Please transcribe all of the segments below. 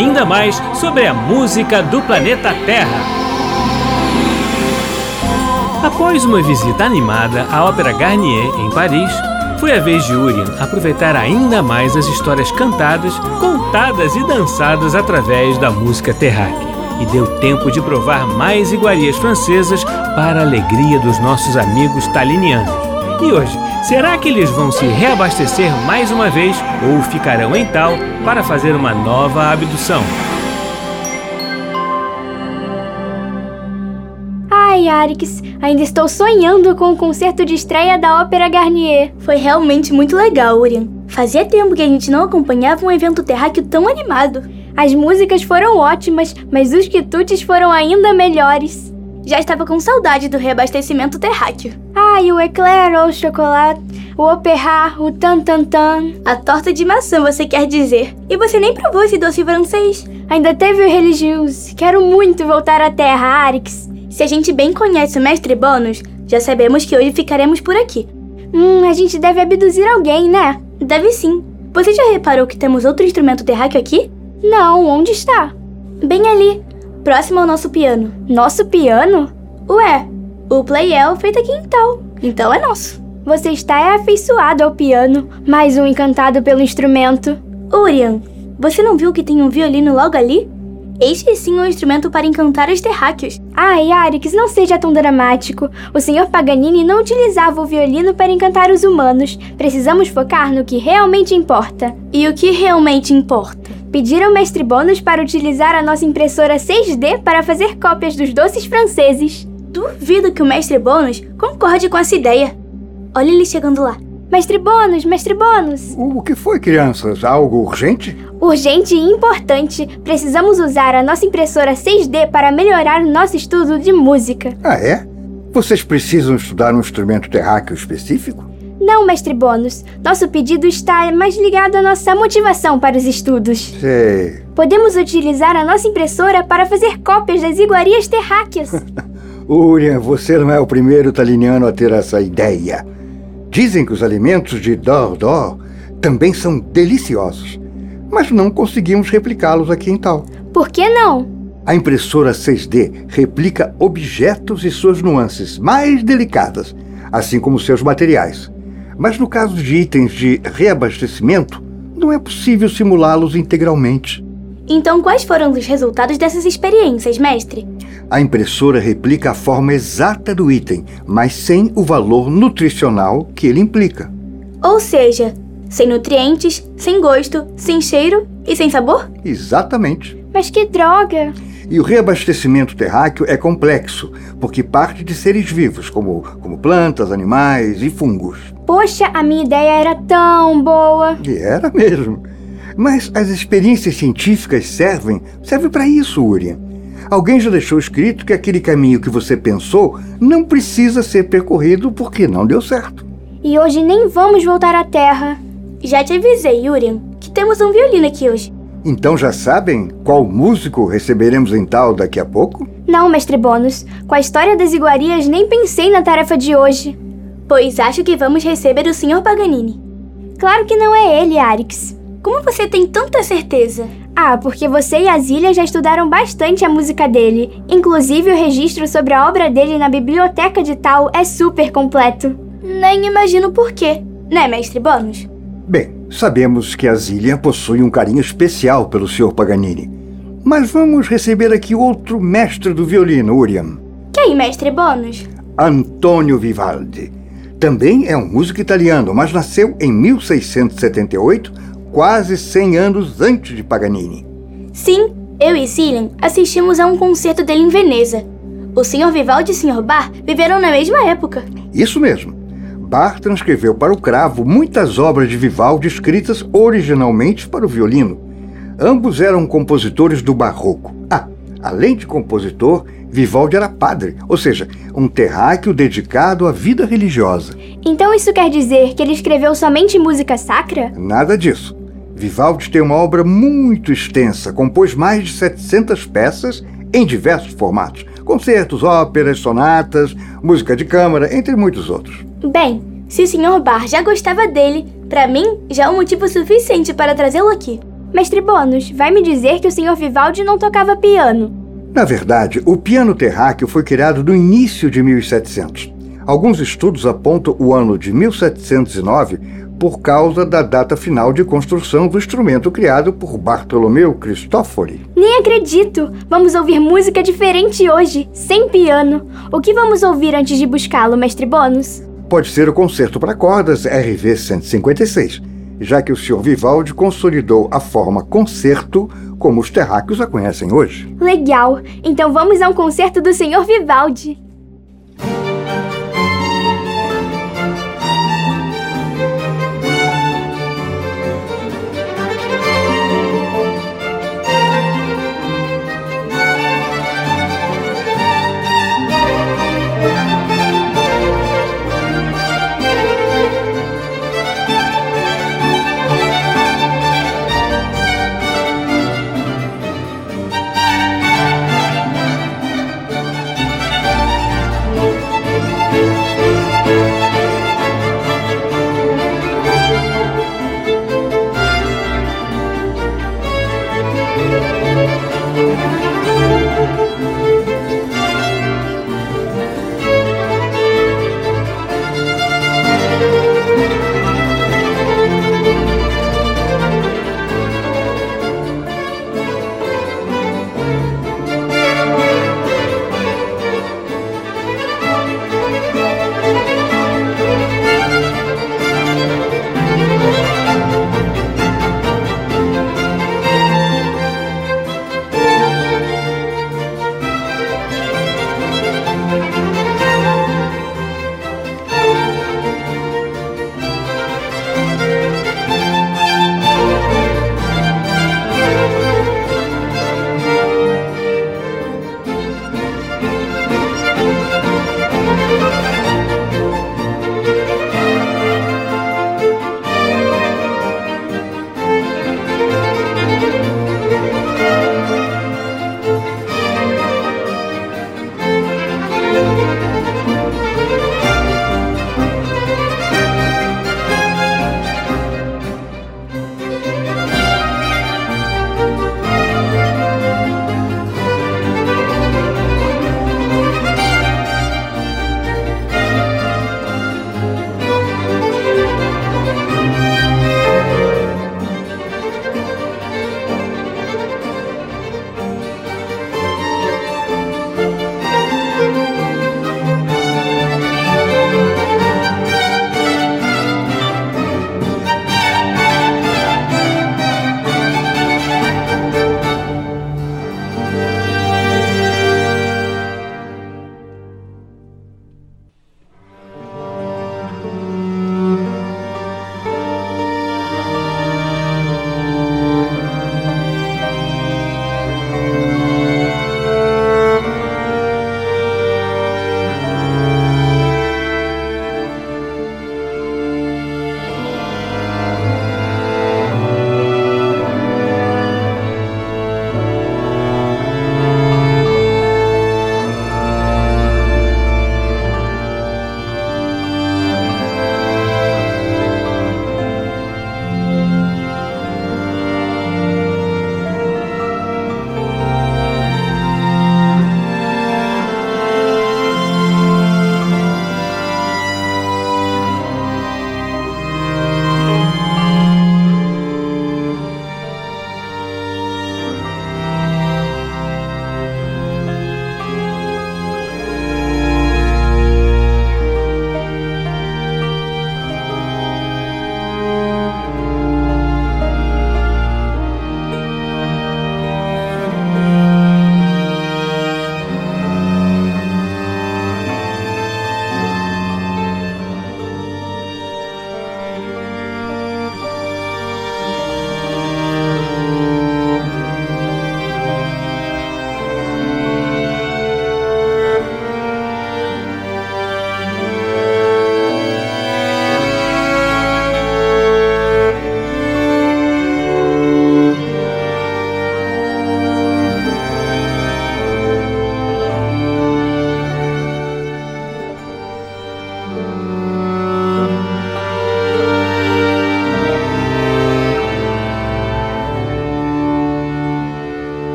ainda mais sobre a música do planeta Terra. Após uma visita animada à Ópera Garnier em Paris, foi a vez de Urien aproveitar ainda mais as histórias cantadas, contadas e dançadas através da música terráquea. E deu tempo de provar mais iguarias francesas para a alegria dos nossos amigos talinianos. E hoje, será que eles vão se reabastecer mais uma vez ou ficarão em tal para fazer uma nova abdução? Ai, Arix, ainda estou sonhando com o concerto de estreia da Ópera Garnier. Foi realmente muito legal, Urian. Fazia tempo que a gente não acompanhava um evento terráqueo tão animado. As músicas foram ótimas, mas os quitutes foram ainda melhores. Já estava com saudade do reabastecimento terráqueo. Ai, o eclair o chocolate, o opéra, o tan tan tan. A torta de maçã, você quer dizer. E você nem provou esse doce francês. Ainda teve o religioso. Quero muito voltar à Terra, Arix. Se a gente bem conhece o mestre Bônus, já sabemos que hoje ficaremos por aqui. Hum, a gente deve abduzir alguém, né? Deve sim. Você já reparou que temos outro instrumento terráqueo aqui? Não, onde está? Bem ali, próximo ao nosso piano. Nosso piano? Ué, o playel feito aqui em tal. Então é nosso. Você está afeiçoado ao piano, mais um encantado pelo instrumento. Urian, você não viu que tem um violino logo ali? Este sim é um instrumento para encantar os terráqueos. Ai, Arix, não seja tão dramático. O Sr. Paganini não utilizava o violino para encantar os humanos. Precisamos focar no que realmente importa. E o que realmente importa? Pedir ao mestre Bônus para utilizar a nossa impressora 6D para fazer cópias dos doces franceses. Duvido que o mestre Bônus concorde com essa ideia. Olha ele chegando lá. Mestre Bônus, mestre Bônus! O que foi, crianças? Algo urgente? Urgente e importante. Precisamos usar a nossa impressora 6D para melhorar o nosso estudo de música. Ah, é? Vocês precisam estudar um instrumento terráqueo específico? Não, mestre Bônus. Nosso pedido está mais ligado à nossa motivação para os estudos. Sei. Podemos utilizar a nossa impressora para fazer cópias das iguarias terráqueas. Urian, você não é o primeiro taliniano a ter essa ideia. Dizem que os alimentos de Dor-Dor também são deliciosos, mas não conseguimos replicá-los aqui em Tal. Por que não? A impressora 6D replica objetos e suas nuances mais delicadas, assim como seus materiais. Mas no caso de itens de reabastecimento, não é possível simulá-los integralmente. Então, quais foram os resultados dessas experiências, mestre? A impressora replica a forma exata do item, mas sem o valor nutricional que ele implica. Ou seja, sem nutrientes, sem gosto, sem cheiro e sem sabor? Exatamente. Mas que droga! E o reabastecimento terráqueo é complexo, porque parte de seres vivos, como, como plantas, animais e fungos. Poxa, a minha ideia era tão boa! E era mesmo. Mas as experiências científicas servem, servem para isso, Urian. Alguém já deixou escrito que aquele caminho que você pensou não precisa ser percorrido porque não deu certo. E hoje nem vamos voltar à Terra. Já te avisei, Urian, que temos um violino aqui hoje. Então já sabem qual músico receberemos em tal daqui a pouco? Não, mestre Bônus. Com a história das iguarias, nem pensei na tarefa de hoje. Pois acho que vamos receber o Sr. Paganini. Claro que não é ele, Arix. Como você tem tanta certeza? Ah, porque você e a Zília já estudaram bastante a música dele. Inclusive, o registro sobre a obra dele na biblioteca de Tal é super completo. Nem imagino por quê, né, mestre Bônus? Bem, sabemos que a Zília possui um carinho especial pelo Sr. Paganini. Mas vamos receber aqui outro mestre do violino, Uriam. Quem, mestre Bônus? Antônio Vivaldi. Também é um músico italiano, mas nasceu em 1678 quase 100 anos antes de Paganini. Sim, eu e Cillian assistimos a um concerto dele em Veneza. O Sr. Vivaldi e o Sr. Bar viveram na mesma época. Isso mesmo. Bar transcreveu para o cravo muitas obras de Vivaldi escritas originalmente para o violino. Ambos eram compositores do barroco. Ah, além de compositor, Vivaldi era padre, ou seja, um terráqueo dedicado à vida religiosa. Então isso quer dizer que ele escreveu somente música sacra? Nada disso. Vivaldi tem uma obra muito extensa, compôs mais de 700 peças em diversos formatos: concertos, óperas, sonatas, música de câmara, entre muitos outros. Bem, se o Sr. Bar já gostava dele, para mim já é um motivo suficiente para trazê-lo aqui. Mestre Bônus, vai me dizer que o Sr. Vivaldi não tocava piano. Na verdade, o piano terráqueo foi criado no início de 1700. Alguns estudos apontam o ano de 1709 por causa da data final de construção do instrumento criado por Bartolomeu Cristofori. Nem acredito! Vamos ouvir música diferente hoje, sem piano. O que vamos ouvir antes de buscá-lo, mestre Bônus? Pode ser o concerto para cordas RV 156, já que o Sr. Vivaldi consolidou a forma concerto como os terráqueos a conhecem hoje. Legal! Então vamos a um concerto do Sr. Vivaldi.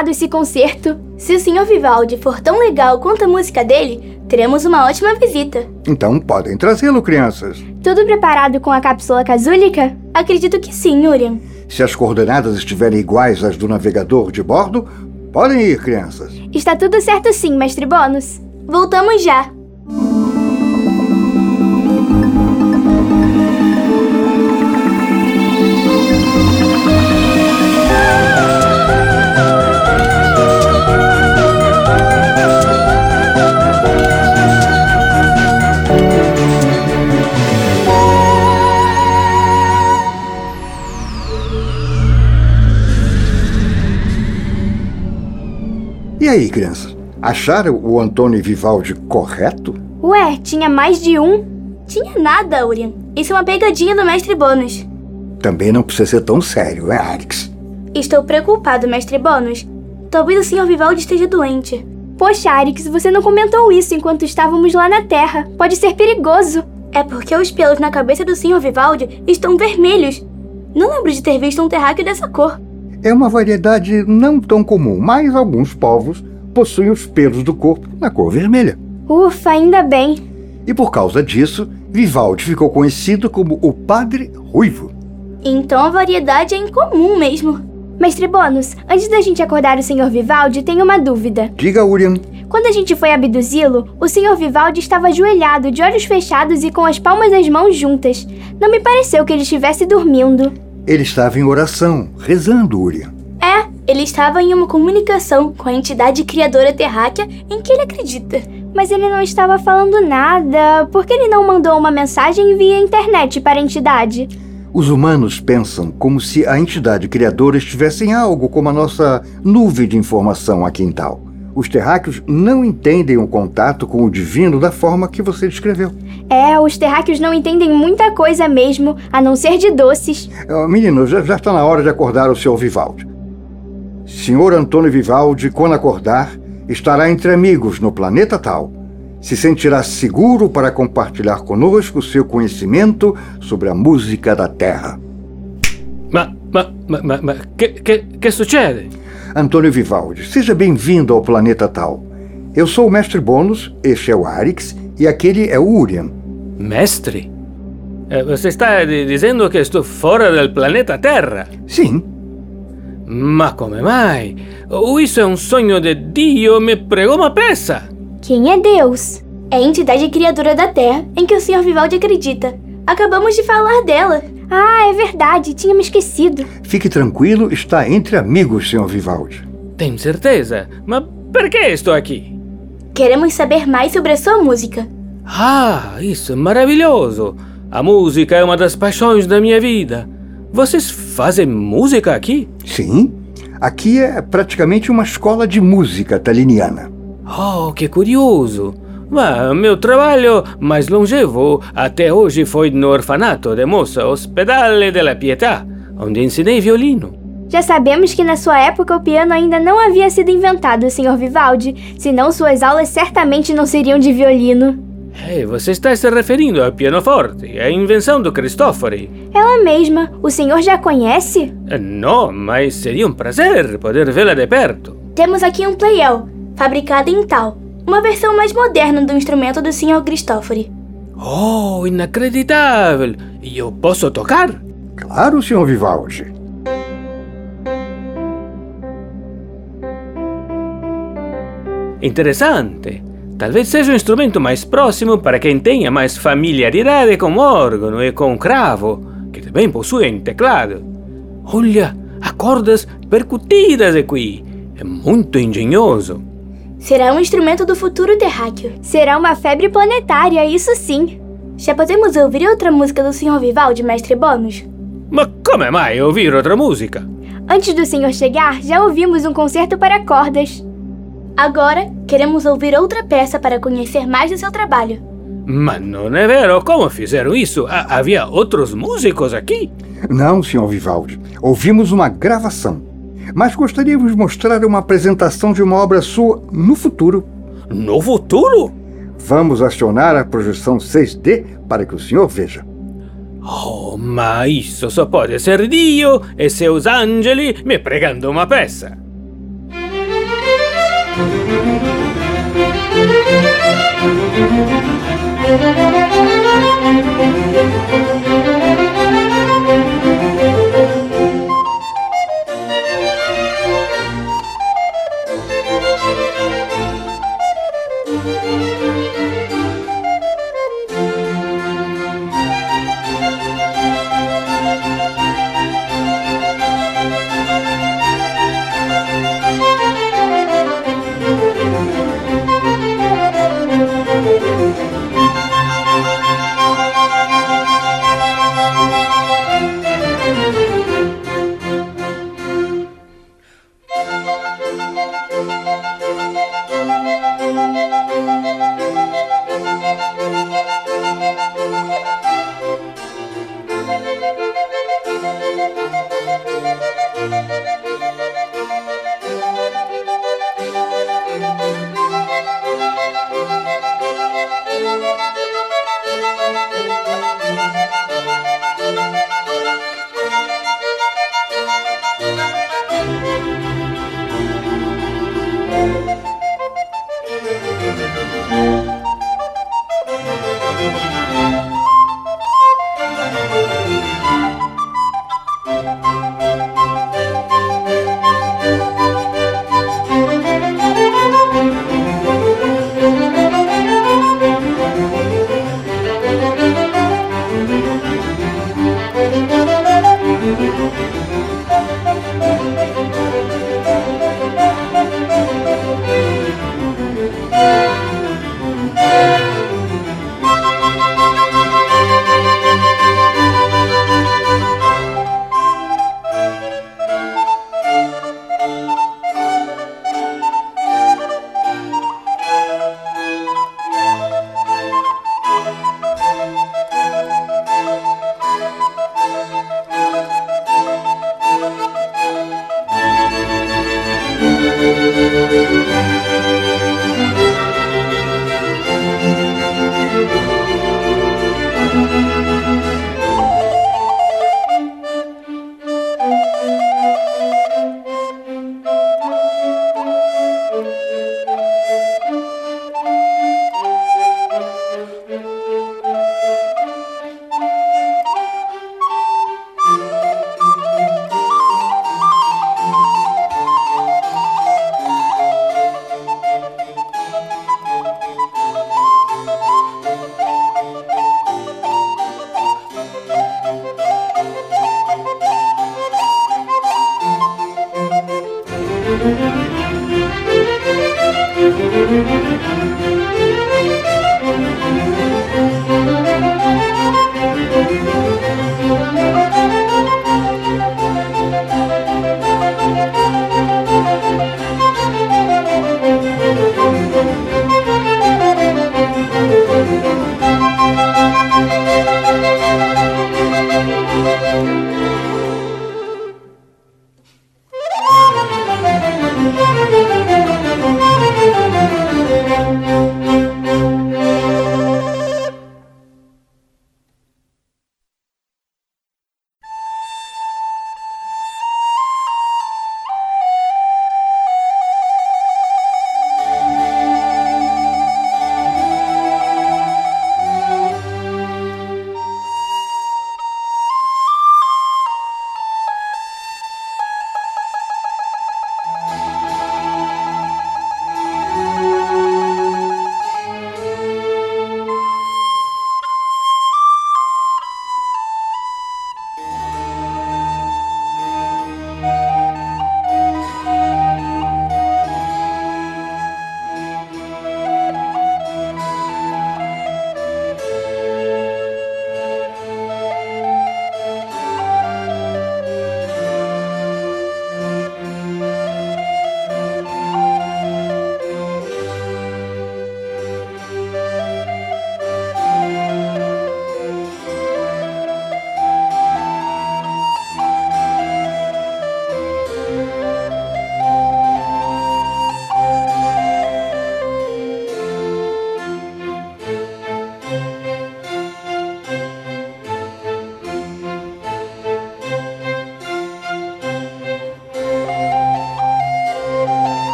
Animado esse concerto. Se o Sr. Vivaldi for tão legal quanto a música dele, teremos uma ótima visita. Então podem trazê-lo, crianças. Tudo preparado com a cápsula casúlica? Acredito que sim, Urian. Se as coordenadas estiverem iguais às do navegador de bordo, podem ir, crianças. Está tudo certo sim, mestre Bônus. Voltamos já. Aí, crianças? Acharam o Antônio Vivaldi correto? Ué, tinha mais de um? Tinha nada, Urian. Isso é uma pegadinha do mestre Bônus. Também não precisa ser tão sério, é, Arix? Estou preocupado, mestre Bônus. Talvez o Sr. Vivaldi esteja doente. Poxa, Arix, você não comentou isso enquanto estávamos lá na Terra. Pode ser perigoso. É porque os pelos na cabeça do Sr. Vivaldi estão vermelhos. Não lembro de ter visto um terráqueo dessa cor. É uma variedade não tão comum, mas alguns povos possuem os pelos do corpo na cor vermelha. Ufa, ainda bem. E por causa disso, Vivaldi ficou conhecido como o Padre Ruivo. Então a variedade é incomum mesmo. Mestre Bônus, antes da gente acordar o Sr. Vivaldi, tenho uma dúvida. Diga, Urian. Quando a gente foi abduzi-lo, o Sr. Vivaldi estava ajoelhado, de olhos fechados e com as palmas das mãos juntas. Não me pareceu que ele estivesse dormindo. Ele estava em oração, rezando, Urian. É, ele estava em uma comunicação com a entidade criadora terráquea em que ele acredita. Mas ele não estava falando nada. Por que ele não mandou uma mensagem via internet para a entidade? Os humanos pensam como se a entidade criadora estivesse em algo como a nossa nuvem de informação aqui em tal. Os terráqueos não entendem o contato com o divino da forma que você descreveu. É, os terráqueos não entendem muita coisa mesmo, a não ser de doces. Menino, já, já está na hora de acordar o senhor Vivaldi. Senhor Antônio Vivaldi, quando acordar, estará entre amigos no planeta tal. Se sentirá seguro para compartilhar conosco seu conhecimento sobre a música da Terra. Ma, ma, ma, ma, ma che, che, che succede? Antônio Vivaldi, seja bem-vindo ao planeta tal. Eu sou o mestre Bônus, este é o Arix e aquele é o Urian. Mestre? Eh, Você está di- dizendo che sto fuori del planeta Terra? Sim, Ma come mai? O isso é um sonho de Dio me pregou uma peça. Quem é Deus? É a entidade criadora da Terra em que o Sr. Vivaldi acredita. Acabamos de falar dela. Ah, é verdade, tinha me esquecido. fique tranquilo, está entre amigos, senhor Vivaldi. Tem certeza? Ma perché estou aqui? Queremos saber mais sobre a sua música. Ah, isso é maravilhoso! A música é uma das paixões da minha vida. Vocês fazem música aqui? Sim, aqui é praticamente uma escola de música taliniana. Oh, que curioso! Ma meu trabalho mais longevo até hoje foi no orfanato de moça Ospedale della Pietà, onde ensinei violino. Já sabemos que na sua época o piano ainda não havia sido inventado, Sr. Vivaldi, senão suas aulas certamente não seriam de violino. Ei, você está se referindo ao pianoforte, a invenção do Cristofori. Ela mesma, o senhor já conhece? Eh, Não, mas seria um prazer poder vê-la de perto. Temos aqui um playel, fabricado em tal, uma versão mais moderna do instrumento do Sr. Cristofori. Oh, inacreditável! E eu posso tocar? Claro, senhor Vivaldi. Interessante. Talvez seja o instrumento mais próximo para quem tenha mais familiaridade com o órgão e com o cravo, que também possuem teclado. Olha, há cordas percutidas aqui. É muito engenhoso. Será um instrumento do futuro terráqueo. Será uma febre planetária, isso sim. Já podemos ouvir outra música do Sr. Vivaldi, mestre Bônus? Ma come mai ouvir outra música? Antes do senhor chegar, já ouvimos um concerto para cordas. Agora, queremos ouvir outra peça para conhecer mais do seu trabalho. Mas não é vero, como fizeram isso? Ha- havia outros músicos aqui? Não, senhor Vivaldi. Ouvimos uma gravação. Mas gostaríamos de mostrar uma apresentação de uma obra sua no futuro. No futuro? Vamos acionar a projeção 6D para que o senhor veja. Oh, ma isso só pode ser Dio e seus angeli me pregando uma peça. Che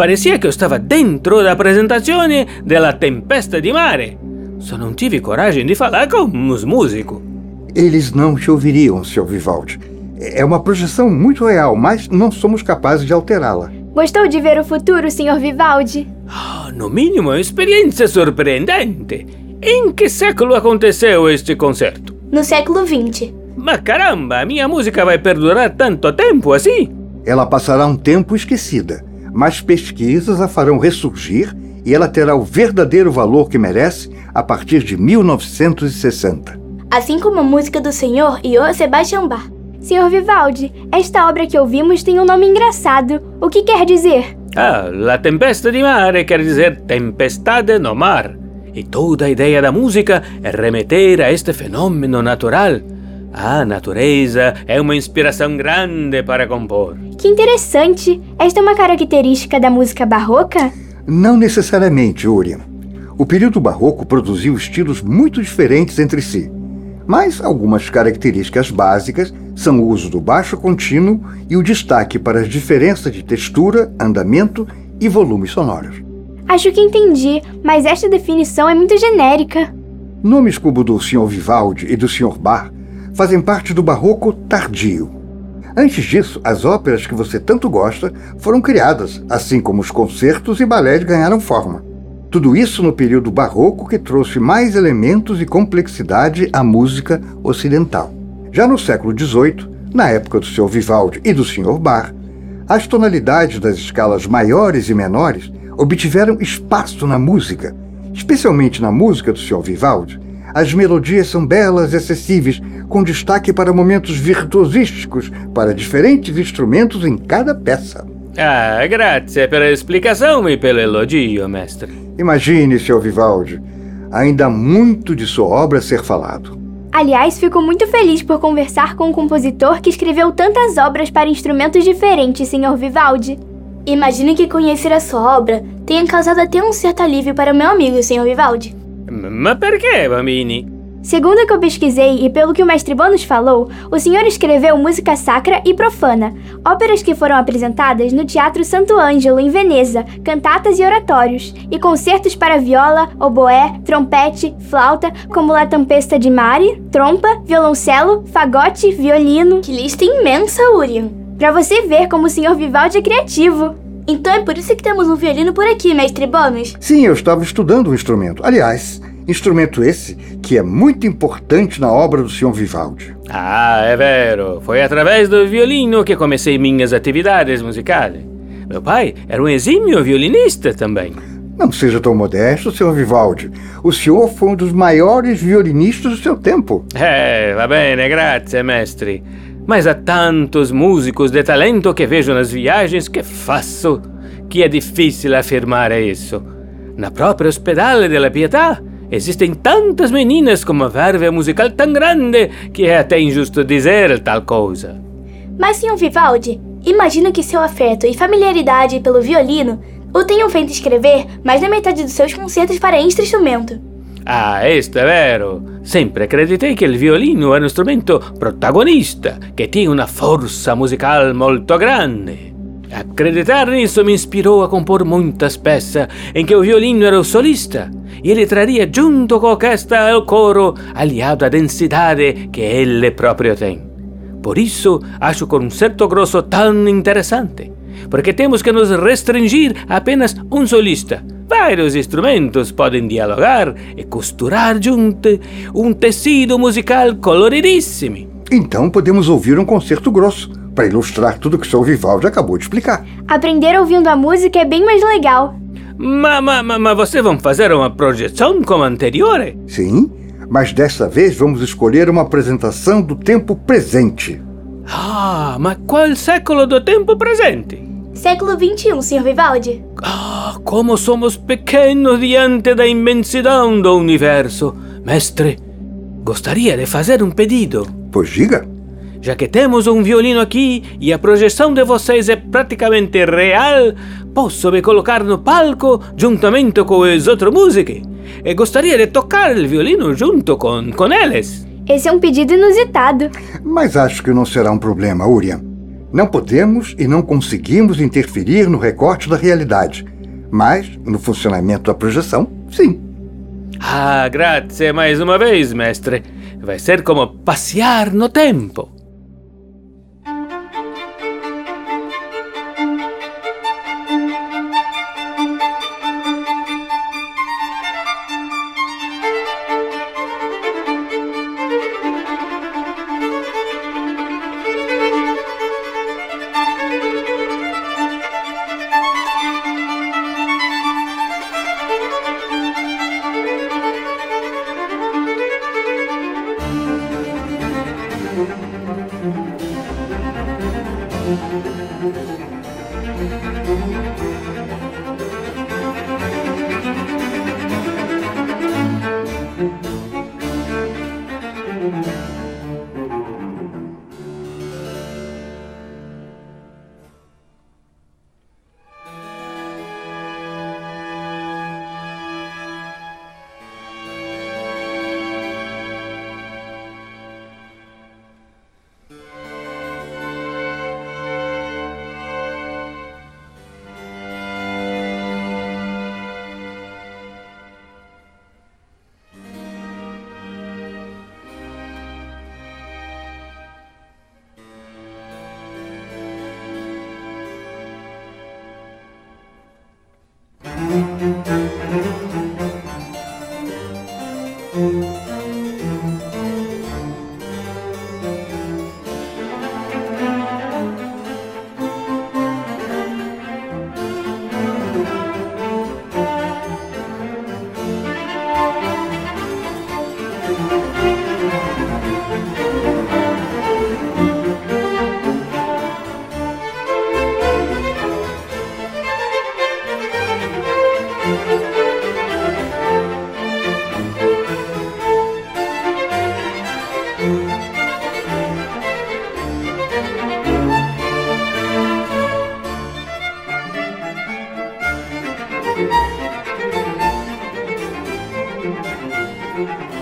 Parecia che io stavo dentro la presentazione della Tempesta di Mare. Só não tive coragem de falar com os músicos. Eles não te ouviriam, Sr. Vivaldi. É uma projeção muito real, mas não somos capazes de alterá-la. Gostou de ver o futuro, Sr. Vivaldi? Ah, no mínimo, uma experiência surpreendente. Em que século aconteceu este concerto? No século XX. Mas caramba, minha música vai perdurar tanto tempo assim? Ela passará um tempo esquecida, mas pesquisas a farão ressurgir e ela terá o verdadeiro valor que merece a partir de 1960. Assim como a música do senhor Johann Sebastian Bach. Sr. Vivaldi, esta obra que ouvimos tem um nome engraçado. O que quer dizer? Ah, La Tempesta di Mare quer dizer tempestade no mar. E toda a ideia da música é remeter a este fenômeno natural. A natureza é uma inspiração grande para compor. Que interessante! Esta é uma característica da música barroca? Não necessariamente, Urian. O período barroco produziu estilos muito diferentes entre si, mas algumas características básicas são o uso do baixo contínuo e o destaque para as diferenças de textura, andamento e volumes sonoros. Acho que entendi, mas esta definição é muito genérica. Nomes como o do Sr. Vivaldi e do Sr. Bach fazem parte do barroco tardio. Antes disso, as óperas que você tanto gosta foram criadas, assim como os concertos e balés ganharam forma. Tudo isso no período barroco que trouxe mais elementos e complexidade à música ocidental. Já no século XVIII, na época do Sr. Vivaldi e do Sr. Bach, as tonalidades das escalas maiores e menores obtiveram espaço na música, especialmente na música do Sr. Vivaldi. As melodias são belas e acessíveis, com destaque para momentos virtuosísticos para diferentes instrumentos em cada peça. Ah, grazie per la explicação e pelo elogio, mestre. Imagine, Sr. Vivaldi, ainda há muito de sua obra a ser falado. Aliás, fico muito feliz por conversar com um compositor que escreveu tantas obras para instrumentos diferentes, Sr. Vivaldi. Imagino que conhecer a sua obra tenha causado até um certo alívio para o meu amigo, Sr. Vivaldi. Ma perché, bambini? Segundo o que eu pesquisei e pelo que o mestre Bônus falou, o senhor escreveu música sacra e profana, óperas que foram apresentadas no Teatro Santo Ângelo, em Veneza, cantatas e oratórios, e concertos para viola, oboé, trompete, flauta, como La Tempesta di Mare, trompa, violoncelo, fagote, violino. Que lista imensa, Urian! Para você ver como o senhor Vivaldi é criativo. Então é por isso que temos um violino por aqui, mestre Bônus? Sim, eu estava estudando o instrumento. Aliás, Instrumento esse que é muito importante na obra do Sr. Vivaldi. Ah, é vero. Foi através do violino que comecei minhas atividades musicais. Meu pai era um exímio violinista também. Não seja tão modesto, Sr. Vivaldi. O senhor foi um dos maiores violinistas do seu tempo. É, va bene, grazie, mestre. Mas há tantos músicos de talento que vejo nas viagens que faço que é difícil afirmar isso. Na própria Ospedale della Pietà Existem tantas meninas com uma verve musical tão grande que é até injusto dizer tal coisa. Mas, Sr. Vivaldi, imagino que seu afeto e familiaridade pelo violino o tenham feito escrever mais da metade dos seus concertos para instrumento. Ah, isto é vero. Sempre acreditei que o violino era um instrumento protagonista, que tinha uma força musical muito grande. Acreditar nisso me inspirou a compor muitas peças em que o violino era o solista e ele traria junto com a orquestra o coro, aliado à densidade que ele próprio tem. Por isso, acho o concerto grosso tão interessante, porque temos que nos restringir a apenas um solista. Vários instrumentos podem dialogar e costurar junto um tecido musical coloridíssimo. Então podemos ouvir um concerto grosso para ilustrar tudo que o Sr. Vivaldi acabou de explicar. Aprender ouvindo a música é bem mais legal. Mas, mas, mas vocês vão fazer uma projeção como a anterior? Sim, mas dessa vez vamos escolher uma apresentação do tempo presente. Ah, mas qual século do tempo presente? Século XXI, Sr. Vivaldi. Ah, como somos pequenos diante da imensidão do universo. Mestre, gostaria de fazer um pedido. Pois diga. Já que temos um violino aqui e a projeção de vocês é praticamente real, posso me colocar no palco juntamente com os outros músicos e gostaria de tocar o violino junto com, com eles. Esse é um pedido inusitado. Mas acho que não será um problema, Urian. Não podemos e não conseguimos interferir no recorte da realidade, mas no funcionamento da projeção, sim. Ah, grazie mais uma vez, mestre. Vai ser como passear no tempo. Música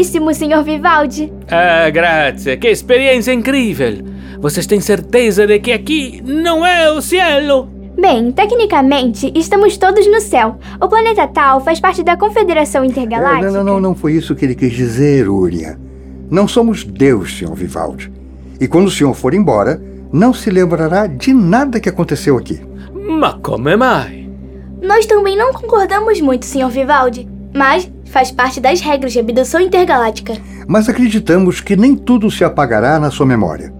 Bravíssimo, senhor Vivaldi. Ah, grazie. Que experiência incrível. Vocês têm certeza de que aqui não é o cielo? Bem, tecnicamente, estamos todos no céu. O planeta Tal faz parte da Confederação Intergaláctica. É, não, não, não, não foi isso que ele quis dizer, Uria. Não somos Deus, senhor Vivaldi. E quando o senhor for embora, não se lembrará de nada que aconteceu aqui. Mas como mai? Nós também não concordamos muito, senhor Vivaldi, mas faz parte das regras de abdução intergaláctica. Mas acreditamos que nem tudo se apagará na sua memória.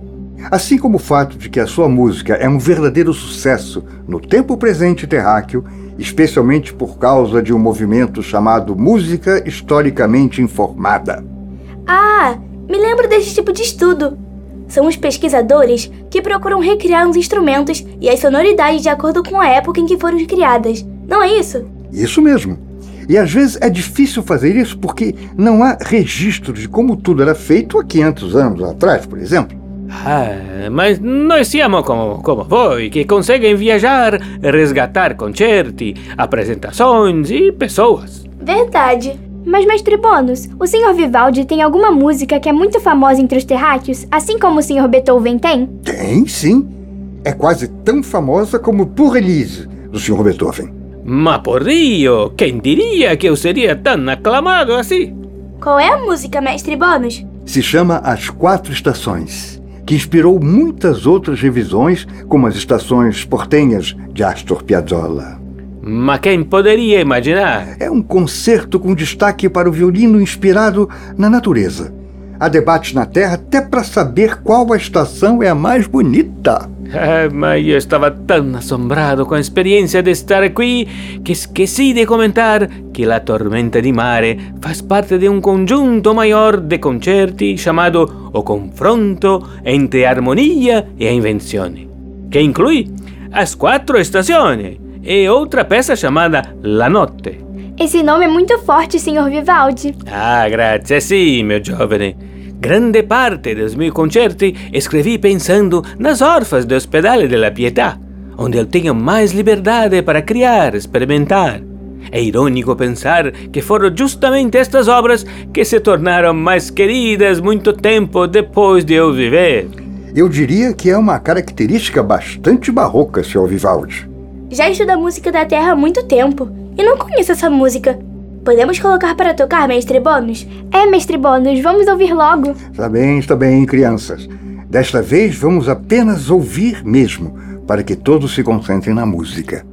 Assim como o fato de que a sua música é um verdadeiro sucesso no tempo presente terráqueo, especialmente por causa de um movimento chamado música historicamente informada. Ah, me lembro desse tipo de estudo. São os pesquisadores que procuram recriar os instrumentos e as sonoridades de acordo com a época em que foram criadas. Não é isso? Isso mesmo. E às vezes é difícil fazer isso porque não há registro de como tudo era feito há 500 anos atrás, por exemplo. Ah, mas nós siamo como, como voi, que conseguem viajar, resgatar concerti, apresentações e pessoas. Verdade. Mas, mestre Bônus, o senhor Vivaldi tem alguma música que é muito famosa entre os terráqueos, assim como o senhor Beethoven tem? Tem, sim. É quase tão famosa como Pour Elise, do Sr. Beethoven. Mas por Dio, quem diria que eu seria tão aclamado assim? Qual é a música, mestre Bônus? Se chama As Quatro Estações, que inspirou muitas outras revisões, como as estações portenhas de Astor Piazzolla. Mas quem poderia imaginar? É um concerto com destaque para o violino inspirado na natureza. Há debates na Terra até para saber qual a estação é a mais bonita. Ah, mas eu estava tão assombrado com a experiência de estar aqui que esqueci de comentar que a Tormenta di Mare faz parte de um conjunto maior de concerti chamado O Confronto entre a Harmonia e Invenzione, que inclui as quatro estações e outra peça chamada La Notte. Esse nome é muito forte, senhor Vivaldi. Ah, grazie, sì, meu giovane. Grande parte dos meus concerti escrevi pensando nas orfas do Ospedale della Pietà, onde eu tenho mais liberdade para criar, experimentar. É irônico pensar que foram justamente estas obras que se tornaram mais queridas muito tempo depois de eu viver. Eu diria que é uma característica bastante barroca, Sr. Vivaldi. Já estudo a música da Terra há muito tempo e não conheço essa música. Podemos colocar para tocar, mestre Bônus? É, mestre Bônus, vamos ouvir logo. Está bem, está bem, crianças. Desta vez vamos apenas ouvir mesmo, para que todos se concentrem na música.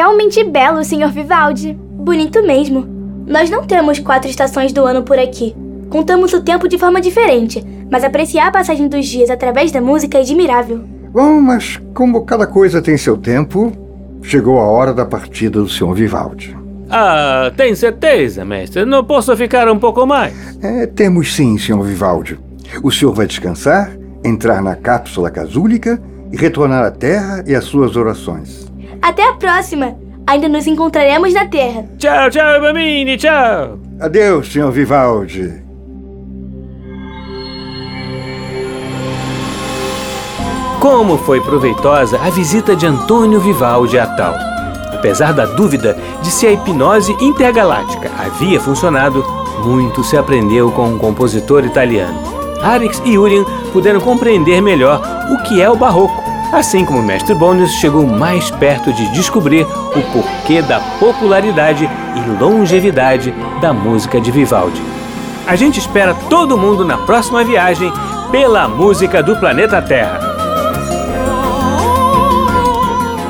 Realmente belo, Sr. Vivaldi. Bonito mesmo. Nós não temos quatro estações do ano por aqui. Contamos o tempo de forma diferente, mas apreciar a passagem dos dias através da música é admirável. Bom, mas como cada coisa tem seu tempo, chegou a hora da partida do Sr. Vivaldi. Ah, tem certeza, mestre? Não posso ficar um pouco mais? É, temos sim, Sr. Vivaldi. O senhor vai descansar, entrar na cápsula casúlica e retornar à Terra e às suas orações. Até a próxima! Ainda nos encontraremos na Terra. Tchau, tchau, Bamini, tchau! Adeus, Sr. Vivaldi. Como foi proveitosa a visita de Antônio Vivaldi a Tal. Apesar da dúvida de se a hipnose intergaláctica havia funcionado, muito se aprendeu com um compositor italiano. Arix e Urien puderam compreender melhor o que é o barroco assim como o mestre Bônus chegou mais perto de descobrir o porquê da popularidade e longevidade da música de Vivaldi. A gente espera todo mundo na próxima viagem pela música do planeta Terra.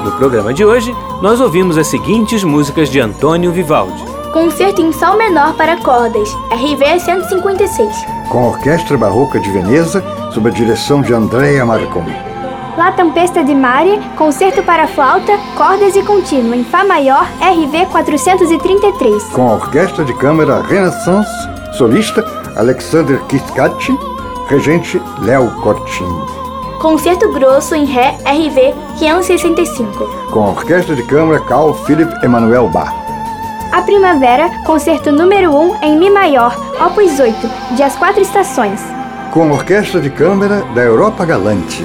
No programa de hoje, nós ouvimos as seguintes músicas de Antônio Vivaldi. Concerto em Sol Menor para Cordas, RV 156. Com a Orquestra Barroca de Veneza, sob a direção de Andrea Marconi. La Tempesta di Mare, Concerto para Flauta, Cordas e Contínuo, em Fá Maior, RV 433. Com a Orquestra de Câmara Renaissance, solista Alexander Kiskatchi, regente Léo Cortin. Concerto Grosso em Ré, RV 565. Com a Orquestra de Câmara Carl Philipp Emanuel Bach. A Primavera, Concerto número 1 em Mi Maior, Opus 8, de As Quatro Estações. Com a Orquestra de Câmara da Europa Galante